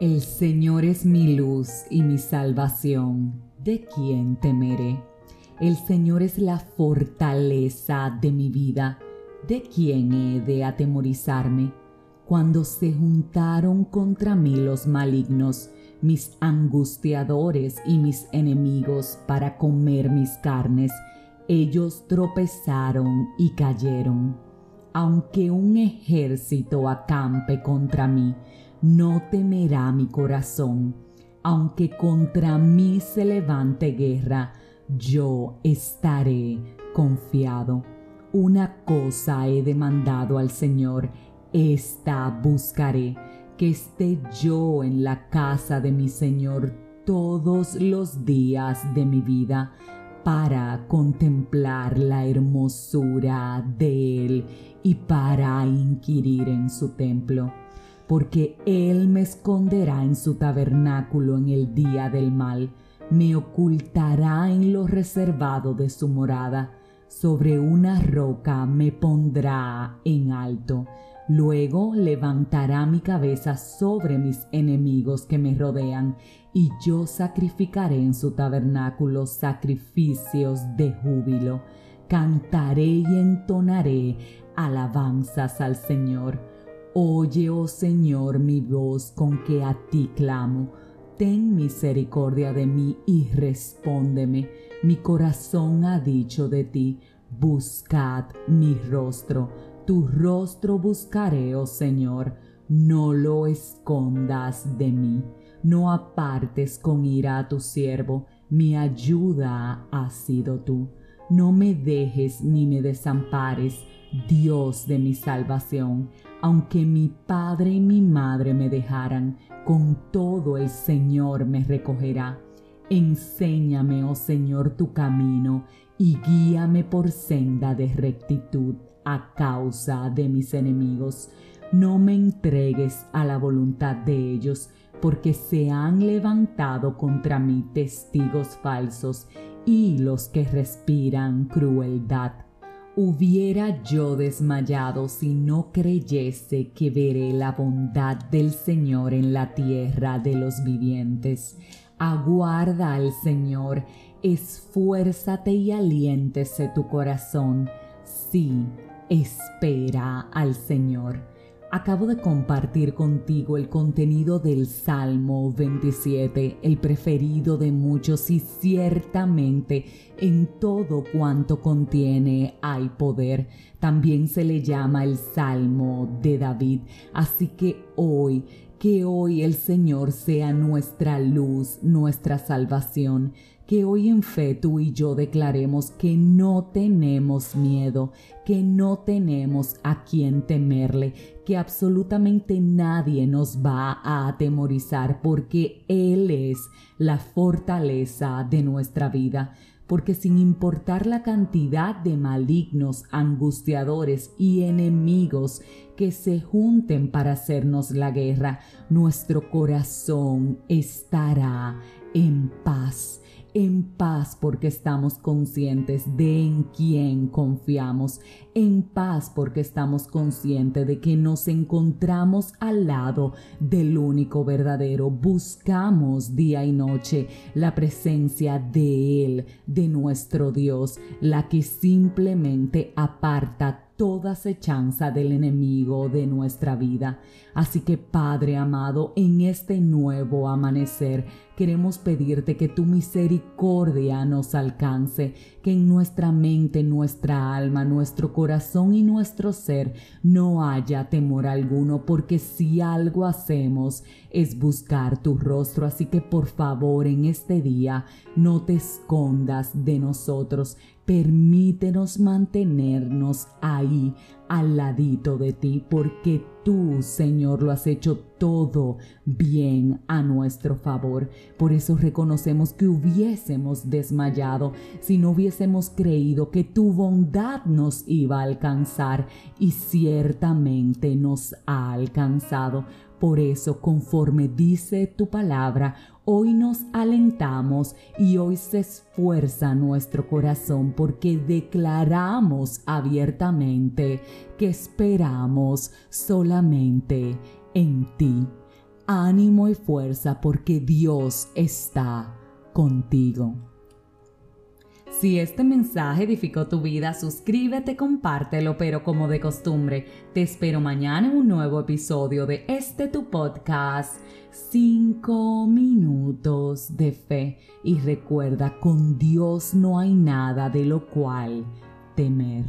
El Señor es mi luz y mi salvación. ¿De quién temeré? El Señor es la fortaleza de mi vida. ¿De quién he de atemorizarme? Cuando se juntaron contra mí los malignos, mis angustiadores y mis enemigos para comer mis carnes, ellos tropezaron y cayeron. Aunque un ejército acampe contra mí, no temerá mi corazón. Aunque contra mí se levante guerra, yo estaré confiado. Una cosa he demandado al Señor, esta buscaré, que esté yo en la casa de mi Señor todos los días de mi vida para contemplar la hermosura de Él y para inquirir en su templo, porque Él me esconderá en su tabernáculo en el día del mal, me ocultará en lo reservado de su morada, sobre una roca me pondrá en alto. Luego levantará mi cabeza sobre mis enemigos que me rodean, y yo sacrificaré en su tabernáculo sacrificios de júbilo. Cantaré y entonaré alabanzas al Señor. Oye, oh Señor, mi voz con que a ti clamo ten misericordia de mí y respóndeme. Mi corazón ha dicho de ti, buscad mi rostro. Tu rostro buscaré, oh Señor, no lo escondas de mí. No apartes con ira a tu siervo, mi ayuda ha sido tú. No me dejes ni me desampares, Dios de mi salvación. Aunque mi padre y mi madre me dejaran, con todo el Señor me recogerá. Enséñame, oh Señor, tu camino y guíame por senda de rectitud a causa de mis enemigos. No me entregues a la voluntad de ellos, porque se han levantado contra mí testigos falsos y los que respiran crueldad. Hubiera yo desmayado si no creyese que veré la bondad del Señor en la tierra de los vivientes. Aguarda al Señor, esfuérzate y aliéntese tu corazón. Sí, espera al Señor. Acabo de compartir contigo el contenido del Salmo 27, el preferido de muchos y ciertamente en todo cuanto contiene hay poder. También se le llama el Salmo de David. Así que hoy, que hoy el Señor sea nuestra luz, nuestra salvación. Que hoy en fe tú y yo declaremos que no tenemos miedo, que no tenemos a quien temerle, que absolutamente nadie nos va a atemorizar porque Él es la fortaleza de nuestra vida porque sin importar la cantidad de malignos, angustiadores y enemigos que se junten para hacernos la guerra, nuestro corazón estará en paz en paz porque estamos conscientes de en quién confiamos, en paz porque estamos conscientes de que nos encontramos al lado del único verdadero, buscamos día y noche la presencia de Él, de nuestro Dios, la que simplemente aparta toda acechanza del enemigo de nuestra vida. Así que Padre amado, en este nuevo amanecer queremos pedirte que tu misericordia nos alcance, que en nuestra mente, nuestra alma, nuestro corazón y nuestro ser no haya temor alguno, porque si algo hacemos es buscar tu rostro. Así que por favor en este día no te escondas de nosotros, permítenos mantenernos ahí al ladito de ti, porque tú, Señor, lo has hecho todo bien a nuestro favor. Por eso reconocemos que hubiésemos desmayado si no hubiésemos creído que tu bondad nos iba a alcanzar y ciertamente nos ha alcanzado. Por eso, conforme dice tu palabra, hoy nos alentamos y hoy se esfuerza nuestro corazón porque declaramos abiertamente que esperamos solamente en ti. ánimo y fuerza porque Dios está contigo. Si este mensaje edificó tu vida, suscríbete, compártelo, pero como de costumbre, te espero mañana en un nuevo episodio de este tu podcast, 5 minutos de fe. Y recuerda, con Dios no hay nada de lo cual temer.